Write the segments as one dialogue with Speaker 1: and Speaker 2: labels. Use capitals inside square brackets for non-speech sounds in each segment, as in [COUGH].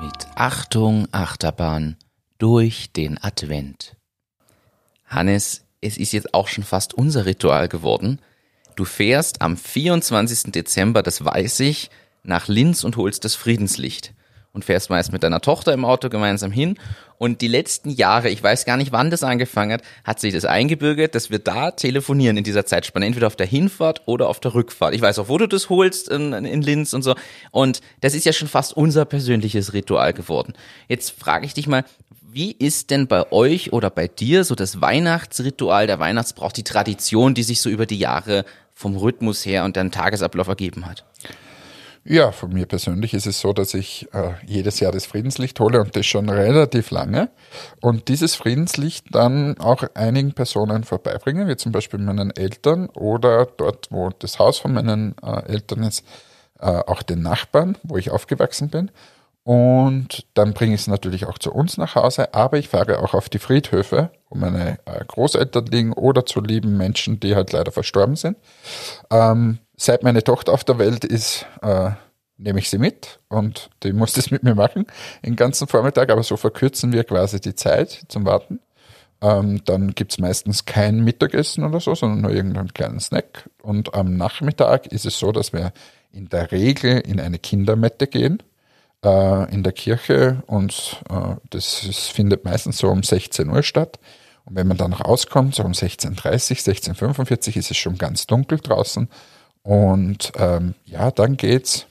Speaker 1: Mit Achtung, Achterbahn durch den Advent. Hannes, es ist jetzt auch schon fast unser Ritual geworden. Du fährst am 24. Dezember, das weiß ich, nach Linz und holst das Friedenslicht. Und fährst meist mit deiner Tochter im Auto gemeinsam hin. Und die letzten Jahre, ich weiß gar nicht, wann das angefangen hat, hat sich das eingebürgert, dass wir da telefonieren in dieser Zeitspanne. Entweder auf der Hinfahrt oder auf der Rückfahrt. Ich weiß auch, wo du das holst in, in Linz und so. Und das ist ja schon fast unser persönliches Ritual geworden. Jetzt frage ich dich mal, wie ist denn bei euch oder bei dir so das Weihnachtsritual, der Weihnachtsbrauch, die Tradition, die sich so über die Jahre vom Rhythmus her und dem Tagesablauf ergeben hat?
Speaker 2: Ja, von mir persönlich ist es so, dass ich äh, jedes Jahr das Friedenslicht hole und das schon relativ lange. Und dieses Friedenslicht dann auch einigen Personen vorbeibringe, wie zum Beispiel meinen Eltern oder dort, wo das Haus von meinen äh, Eltern ist, äh, auch den Nachbarn, wo ich aufgewachsen bin. Und dann bringe ich es natürlich auch zu uns nach Hause, aber ich fahre auch auf die Friedhöfe, wo meine äh, Großeltern liegen oder zu lieben Menschen, die halt leider verstorben sind. Ähm, seit meine Tochter auf der Welt ist, äh, nehme ich sie mit und die muss das mit mir machen den ganzen Vormittag, aber so verkürzen wir quasi die Zeit zum Warten. Ähm, dann gibt's meistens kein Mittagessen oder so, sondern nur irgendeinen kleinen Snack. Und am Nachmittag ist es so, dass wir in der Regel in eine Kindermette gehen äh, in der Kirche und äh, das ist, findet meistens so um 16 Uhr statt. Und wenn man dann rauskommt, so um 16.30 16.45 ist es schon ganz dunkel draußen. Und ähm, ja, dann geht's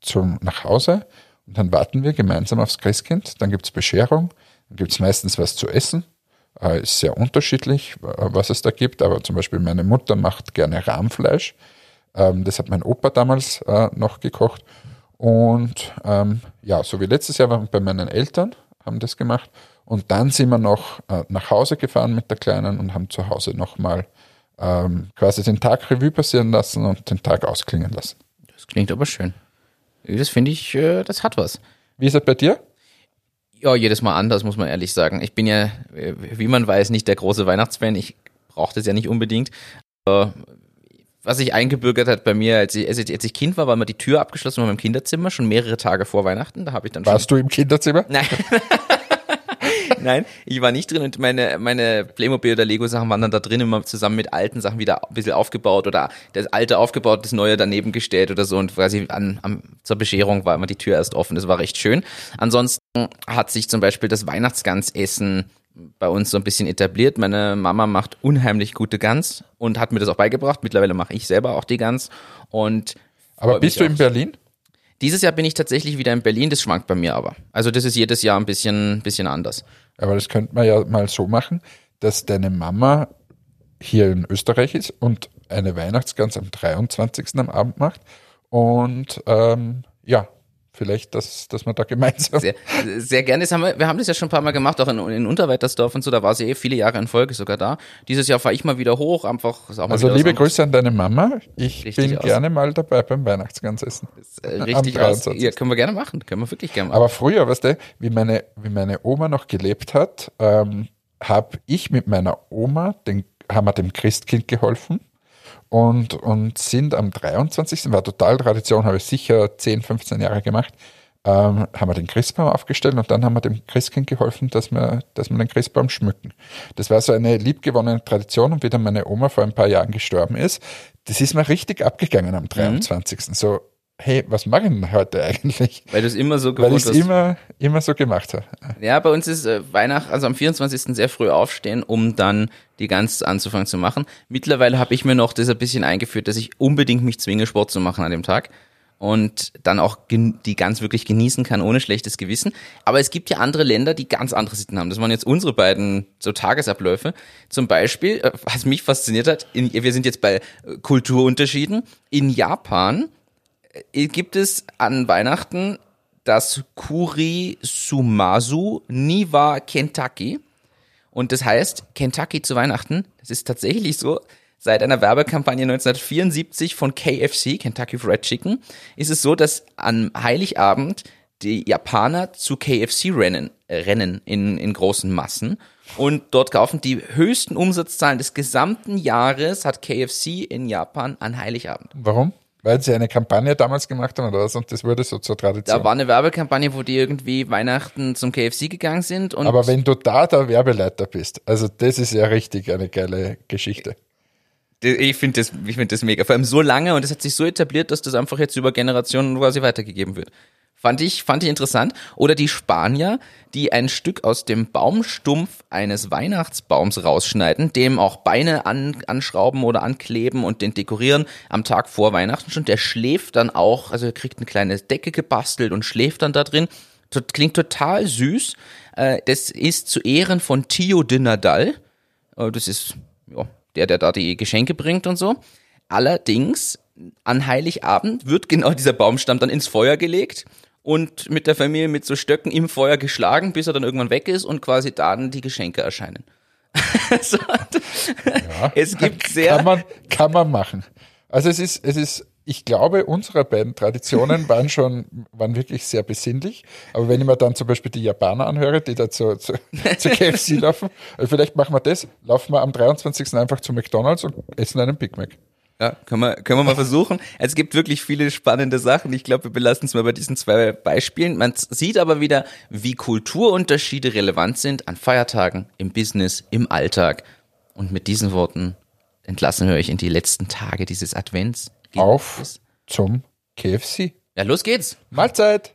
Speaker 2: zum nach Hause und dann warten wir gemeinsam aufs Christkind. Dann gibt's Bescherung, dann gibt's meistens was zu essen. Äh, ist sehr unterschiedlich, äh, was es da gibt, aber zum Beispiel meine Mutter macht gerne Rahmfleisch. Ähm, das hat mein Opa damals äh, noch gekocht. Und ähm, ja, so wie letztes Jahr waren bei meinen Eltern, haben das gemacht. Und dann sind wir noch äh, nach Hause gefahren mit der Kleinen und haben zu Hause nochmal ähm, quasi den Tag Revue passieren lassen und den Tag ausklingen lassen.
Speaker 1: Das klingt aber schön. Das finde ich, äh, das hat was.
Speaker 2: Wie ist es bei dir?
Speaker 1: Ja, jedes Mal anders, muss man ehrlich sagen. Ich bin ja, äh, wie man weiß, nicht der große Weihnachtsfan. Ich brauche das ja nicht unbedingt. Aber was sich eingebürgert hat bei mir, als ich, als ich Kind war, war immer die Tür abgeschlossen in meinem Kinderzimmer, schon mehrere Tage vor Weihnachten. Da habe ich dann
Speaker 2: Warst du im Kinderzimmer?
Speaker 1: Nein. [LAUGHS] [LAUGHS] Nein, ich war nicht drin und meine, meine Playmobil oder Lego-Sachen waren dann da drin immer zusammen mit alten Sachen wieder ein bisschen aufgebaut oder das alte aufgebaut, das neue daneben gestellt oder so und quasi an, an, zur Bescherung war immer die Tür erst offen. Das war recht schön. Ansonsten hat sich zum Beispiel das Weihnachtsgansessen bei uns so ein bisschen etabliert. Meine Mama macht unheimlich gute Gans und hat mir das auch beigebracht. Mittlerweile mache ich selber auch die Gans. Und
Speaker 2: aber bist du in Berlin?
Speaker 1: Dieses Jahr bin ich tatsächlich wieder in Berlin, das schwankt bei mir aber. Also das ist jedes Jahr ein bisschen, bisschen anders.
Speaker 2: Aber das könnte man ja mal so machen, dass deine Mama hier in Österreich ist und eine Weihnachtsgans am 23. am Abend macht. Und ähm, ja, vielleicht, dass, dass man da gemeinsam.
Speaker 1: Sehr, sehr gerne. Das haben wir, wir haben das ja schon ein paar Mal gemacht, auch in, in Unterweitersdorf und so, da war sie eh viele Jahre in Folge sogar da. Dieses Jahr fahre ich mal wieder hoch, einfach.
Speaker 2: Also liebe Grüße an deine Mama. Ich richtig bin aus. gerne mal dabei beim Weihnachtsgansessen.
Speaker 1: Äh, richtig aus. Ja, können wir gerne machen. Können wir wirklich gerne machen.
Speaker 2: Aber früher, weißt du, wie meine, wie meine Oma noch gelebt hat, ähm, habe ich mit meiner Oma, den, haben wir dem Christkind geholfen und, und sind am 23. war total Tradition, habe ich sicher 10, 15 Jahre gemacht, ähm, haben wir den Christbaum aufgestellt und dann haben wir dem Christkind geholfen, dass wir, dass wir den Christbaum schmücken. Das war so eine liebgewonnene Tradition und wie dann meine Oma vor ein paar Jahren gestorben ist, das ist mir richtig abgegangen am 23. Mhm. So hey, was mache ich denn heute eigentlich?
Speaker 1: Weil du es immer so
Speaker 2: gewohnt Weil ich immer, immer so gemacht habe.
Speaker 1: Ja, bei uns ist äh, Weihnachten, also am 24. sehr früh aufstehen, um dann die Gans anzufangen zu machen. Mittlerweile habe ich mir noch das ein bisschen eingeführt, dass ich unbedingt mich zwinge, Sport zu machen an dem Tag und dann auch die Gans wirklich genießen kann, ohne schlechtes Gewissen. Aber es gibt ja andere Länder, die ganz andere Sitten haben. Das waren jetzt unsere beiden so Tagesabläufe. Zum Beispiel, äh, was mich fasziniert hat, in, wir sind jetzt bei äh, Kulturunterschieden. In Japan gibt es an Weihnachten das Kuri Sumasu Niwa Kentucky. Und das heißt, Kentucky zu Weihnachten, das ist tatsächlich so, seit einer Werbekampagne 1974 von KFC, Kentucky Fried Chicken, ist es so, dass an Heiligabend die Japaner zu KFC rennen, äh, rennen in, in großen Massen. Und dort kaufen die höchsten Umsatzzahlen des gesamten Jahres hat KFC in Japan an Heiligabend.
Speaker 2: Warum? Weil sie eine Kampagne damals gemacht haben oder was und das wurde so zur Tradition.
Speaker 1: Da war eine Werbekampagne, wo die irgendwie Weihnachten zum KFC gegangen sind. Und
Speaker 2: Aber wenn du da der Werbeleiter bist, also das ist ja richtig eine geile Geschichte.
Speaker 1: ich finde das, ich finde das mega. Vor allem so lange und es hat sich so etabliert, dass das einfach jetzt über Generationen quasi weitergegeben wird. Fand ich, fand ich interessant. Oder die Spanier, die ein Stück aus dem Baumstumpf eines Weihnachtsbaums rausschneiden, dem auch Beine an, anschrauben oder ankleben und den dekorieren am Tag vor Weihnachten schon. Der schläft dann auch, also er kriegt eine kleine Decke gebastelt und schläft dann da drin. Tot- Klingt total süß. Äh, Das ist zu Ehren von Tio de Nadal. Äh, Das ist ja, der, der da die Geschenke bringt und so. Allerdings, an Heiligabend wird genau dieser Baumstamm dann ins Feuer gelegt und mit der Familie mit so Stöcken im Feuer geschlagen, bis er dann irgendwann weg ist und quasi dann die Geschenke erscheinen. [LAUGHS] so, Es gibt sehr,
Speaker 2: Kann man, kann man machen. Also es ist, es ist, ich glaube, unsere beiden Traditionen [LAUGHS] waren schon, waren wirklich sehr besinnlich. Aber wenn ich mir dann zum Beispiel die Japaner anhöre, die da zu, zu, [LAUGHS] zu KFC laufen, also vielleicht machen wir das, laufen wir am 23. einfach zu McDonalds und essen einen Big Mac.
Speaker 1: Ja, können wir, können wir mal versuchen. Es gibt wirklich viele spannende Sachen. Ich glaube, wir belassen es mal bei diesen zwei Beispielen. Man sieht aber wieder, wie Kulturunterschiede relevant sind an Feiertagen, im Business, im Alltag. Und mit diesen Worten entlassen wir euch in die letzten Tage dieses Advents.
Speaker 2: Auf zum KFC.
Speaker 1: Ja, los geht's.
Speaker 2: Mahlzeit!